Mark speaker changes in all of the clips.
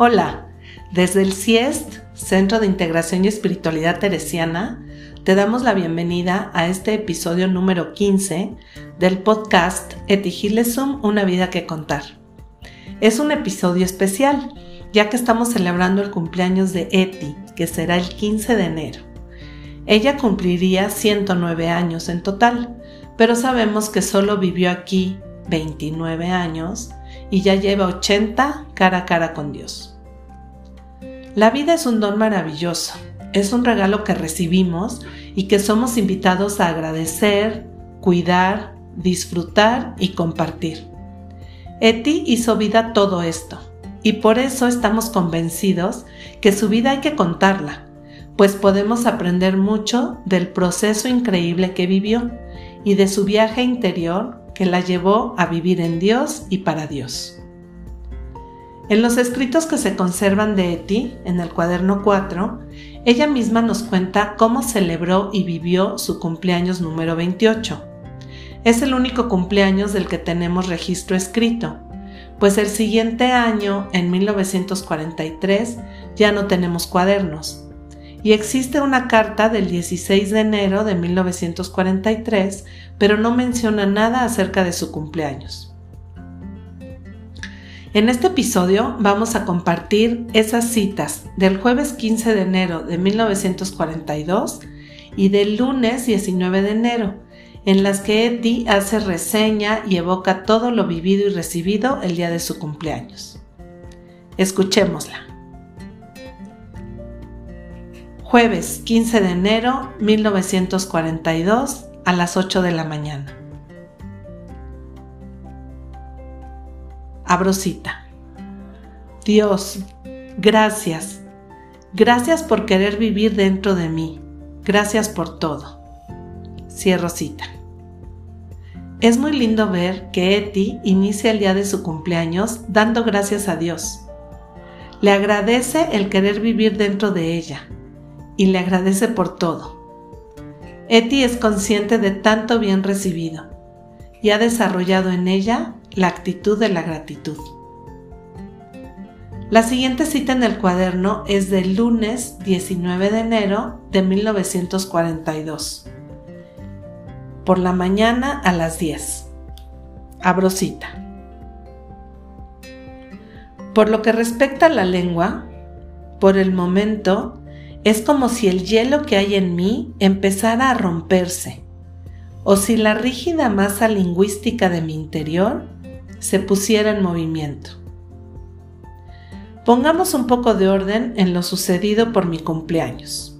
Speaker 1: Hola, desde el CIEST, Centro de Integración y Espiritualidad Teresiana, te damos la bienvenida a este episodio número 15 del podcast Etigilesum, una vida que contar. Es un episodio especial, ya que estamos celebrando el cumpleaños de Eti, que será el 15 de enero. Ella cumpliría 109 años en total, pero sabemos que solo vivió aquí 29 años y ya lleva 80 cara a cara con Dios. La vida es un don maravilloso, es un regalo que recibimos y que somos invitados a agradecer, cuidar, disfrutar y compartir. Eti hizo vida todo esto y por eso estamos convencidos que su vida hay que contarla, pues podemos aprender mucho del proceso increíble que vivió y de su viaje interior que la llevó a vivir en Dios y para Dios. En los escritos que se conservan de Eti, en el cuaderno 4, ella misma nos cuenta cómo celebró y vivió su cumpleaños número 28. Es el único cumpleaños del que tenemos registro escrito, pues el siguiente año, en 1943, ya no tenemos cuadernos, y existe una carta del 16 de enero de 1943, pero no menciona nada acerca de su cumpleaños. En este episodio vamos a compartir esas citas del jueves 15 de enero de 1942 y del lunes 19 de enero, en las que Eddie hace reseña y evoca todo lo vivido y recibido el día de su cumpleaños. Escuchémosla. Jueves 15 de enero 1942 a las 8 de la mañana. Abro cita. Dios, gracias. Gracias por querer vivir dentro de mí. Gracias por todo. Cierro cita. Es muy lindo ver que Eti inicia el día de su cumpleaños dando gracias a Dios. Le agradece el querer vivir dentro de ella y le agradece por todo. Eti es consciente de tanto bien recibido y ha desarrollado en ella la actitud de la gratitud. La siguiente cita en el cuaderno es del lunes 19 de enero de 1942. Por la mañana a las 10. Abro cita. Por lo que respecta a la lengua, por el momento es como si el hielo que hay en mí empezara a romperse, o si la rígida masa lingüística de mi interior se pusiera en movimiento. Pongamos un poco de orden en lo sucedido por mi cumpleaños.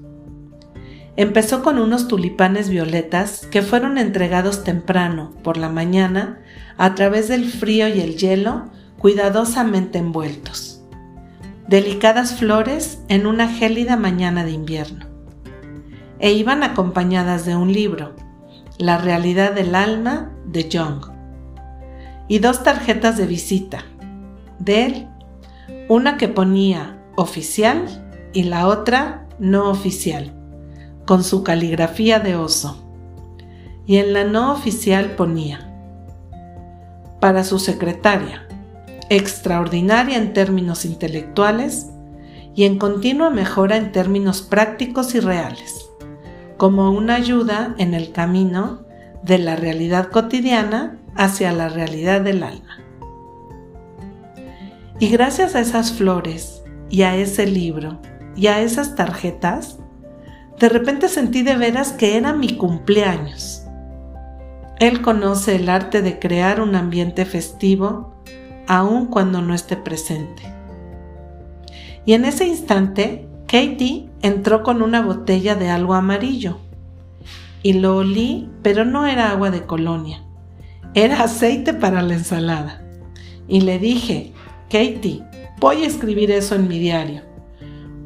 Speaker 1: Empezó con unos tulipanes violetas que fueron entregados temprano, por la mañana, a través del frío y el hielo, cuidadosamente envueltos delicadas flores en una gélida mañana de invierno. E iban acompañadas de un libro, La realidad del alma de Jung, y dos tarjetas de visita, de él, una que ponía oficial y la otra no oficial, con su caligrafía de oso. Y en la no oficial ponía, para su secretaria, extraordinaria en términos intelectuales y en continua mejora en términos prácticos y reales, como una ayuda en el camino de la realidad cotidiana hacia la realidad del alma. Y gracias a esas flores y a ese libro y a esas tarjetas, de repente sentí de veras que era mi cumpleaños. Él conoce el arte de crear un ambiente festivo aun cuando no esté presente. Y en ese instante, Katie entró con una botella de algo amarillo. Y lo olí, pero no era agua de colonia. Era aceite para la ensalada. Y le dije, Katie, voy a escribir eso en mi diario.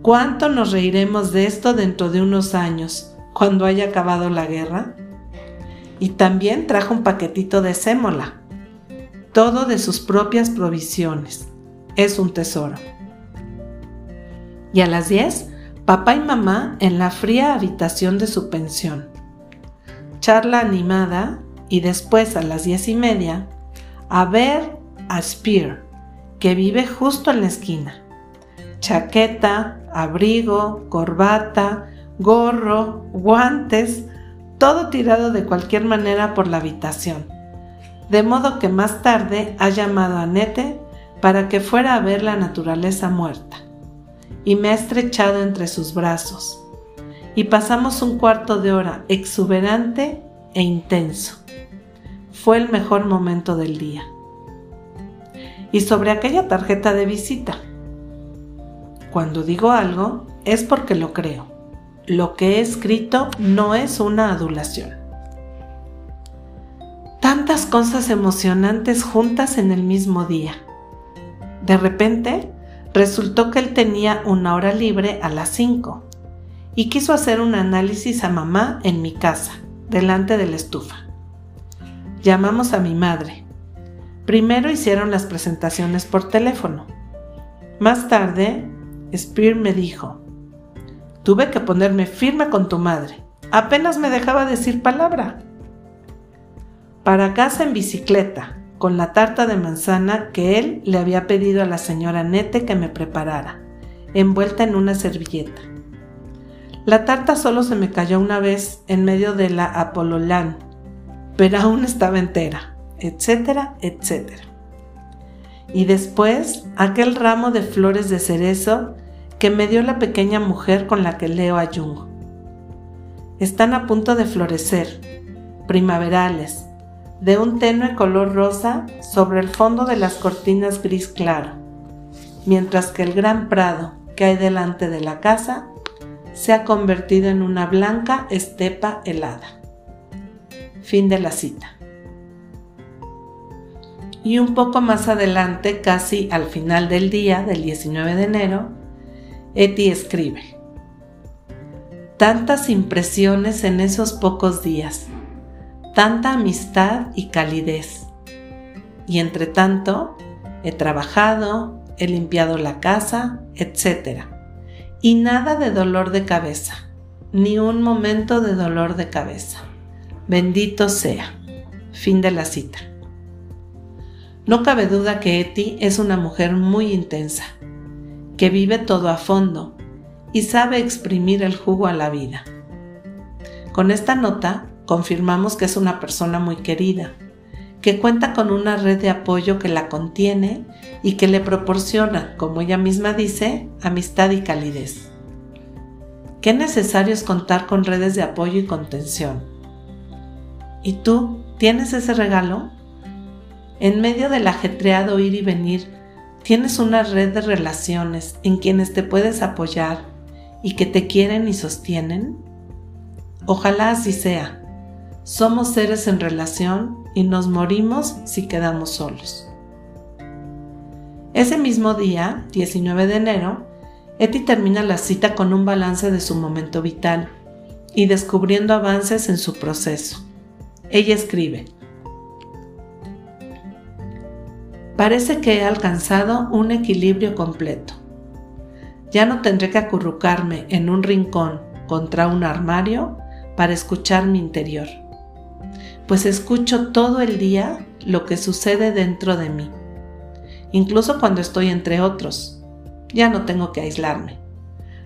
Speaker 1: ¿Cuánto nos reiremos de esto dentro de unos años, cuando haya acabado la guerra? Y también trajo un paquetito de sémola todo de sus propias provisiones. Es un tesoro. Y a las 10, papá y mamá en la fría habitación de su pensión. Charla animada y después a las diez y media, a ver a Spear, que vive justo en la esquina. chaqueta, abrigo, corbata, gorro, guantes, todo tirado de cualquier manera por la habitación. De modo que más tarde ha llamado a Nete para que fuera a ver la naturaleza muerta. Y me ha estrechado entre sus brazos. Y pasamos un cuarto de hora exuberante e intenso. Fue el mejor momento del día. Y sobre aquella tarjeta de visita. Cuando digo algo es porque lo creo. Lo que he escrito no es una adulación. Tantas cosas emocionantes juntas en el mismo día. De repente, resultó que él tenía una hora libre a las 5 y quiso hacer un análisis a mamá en mi casa, delante de la estufa. Llamamos a mi madre. Primero hicieron las presentaciones por teléfono. Más tarde, Spear me dijo, Tuve que ponerme firme con tu madre. Apenas me dejaba decir palabra. Para casa en bicicleta, con la tarta de manzana que él le había pedido a la señora Nete que me preparara, envuelta en una servilleta. La tarta solo se me cayó una vez en medio de la Apololán, pero aún estaba entera, etcétera, etcétera. Y después aquel ramo de flores de cerezo que me dio la pequeña mujer con la que leo a Jung. Están a punto de florecer, primaverales, de un tenue color rosa sobre el fondo de las cortinas gris claro, mientras que el gran prado que hay delante de la casa se ha convertido en una blanca estepa helada. Fin de la cita. Y un poco más adelante, casi al final del día del 19 de enero, Eti escribe. Tantas impresiones en esos pocos días, tanta amistad y calidez. Y entre tanto, he trabajado, he limpiado la casa, etc. Y nada de dolor de cabeza, ni un momento de dolor de cabeza. Bendito sea. Fin de la cita. No cabe duda que Eti es una mujer muy intensa que vive todo a fondo y sabe exprimir el jugo a la vida. Con esta nota confirmamos que es una persona muy querida, que cuenta con una red de apoyo que la contiene y que le proporciona, como ella misma dice, amistad y calidez. Qué necesario es contar con redes de apoyo y contención. ¿Y tú tienes ese regalo? En medio del ajetreado ir y venir Tienes una red de relaciones en quienes te puedes apoyar y que te quieren y sostienen. Ojalá así sea. Somos seres en relación y nos morimos si quedamos solos. Ese mismo día, 19 de enero, Eti termina la cita con un balance de su momento vital y descubriendo avances en su proceso. Ella escribe, Parece que he alcanzado un equilibrio completo. Ya no tendré que acurrucarme en un rincón contra un armario para escuchar mi interior, pues escucho todo el día lo que sucede dentro de mí, incluso cuando estoy entre otros. Ya no tengo que aislarme.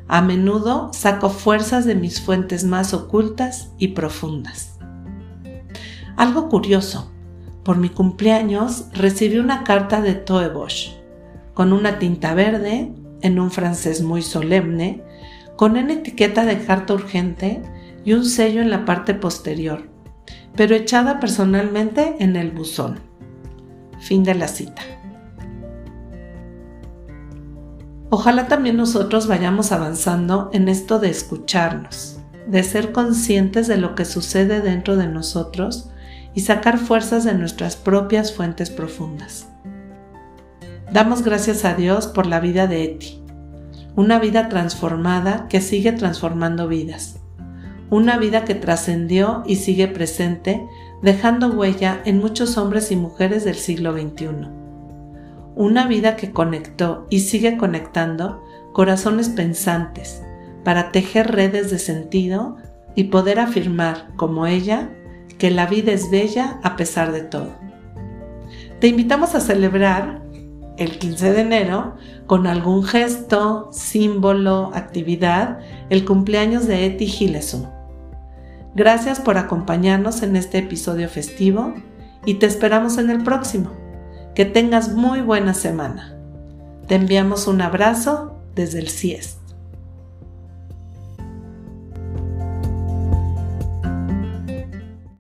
Speaker 1: A menudo saco fuerzas de mis fuentes más ocultas y profundas. Algo curioso, por mi cumpleaños recibí una carta de Toe Bosch, con una tinta verde, en un francés muy solemne, con una etiqueta de carta urgente y un sello en la parte posterior, pero echada personalmente en el buzón. Fin de la cita. Ojalá también nosotros vayamos avanzando en esto de escucharnos, de ser conscientes de lo que sucede dentro de nosotros y sacar fuerzas de nuestras propias fuentes profundas. Damos gracias a Dios por la vida de Eti, una vida transformada que sigue transformando vidas, una vida que trascendió y sigue presente, dejando huella en muchos hombres y mujeres del siglo XXI. Una vida que conectó y sigue conectando corazones pensantes para tejer redes de sentido y poder afirmar, como ella, que la vida es bella a pesar de todo. Te invitamos a celebrar el 15 de enero con algún gesto, símbolo, actividad, el cumpleaños de Eti Gilesum. Gracias por acompañarnos en este episodio festivo y te esperamos en el próximo. Que tengas muy buena semana. Te enviamos un abrazo desde el CIEST.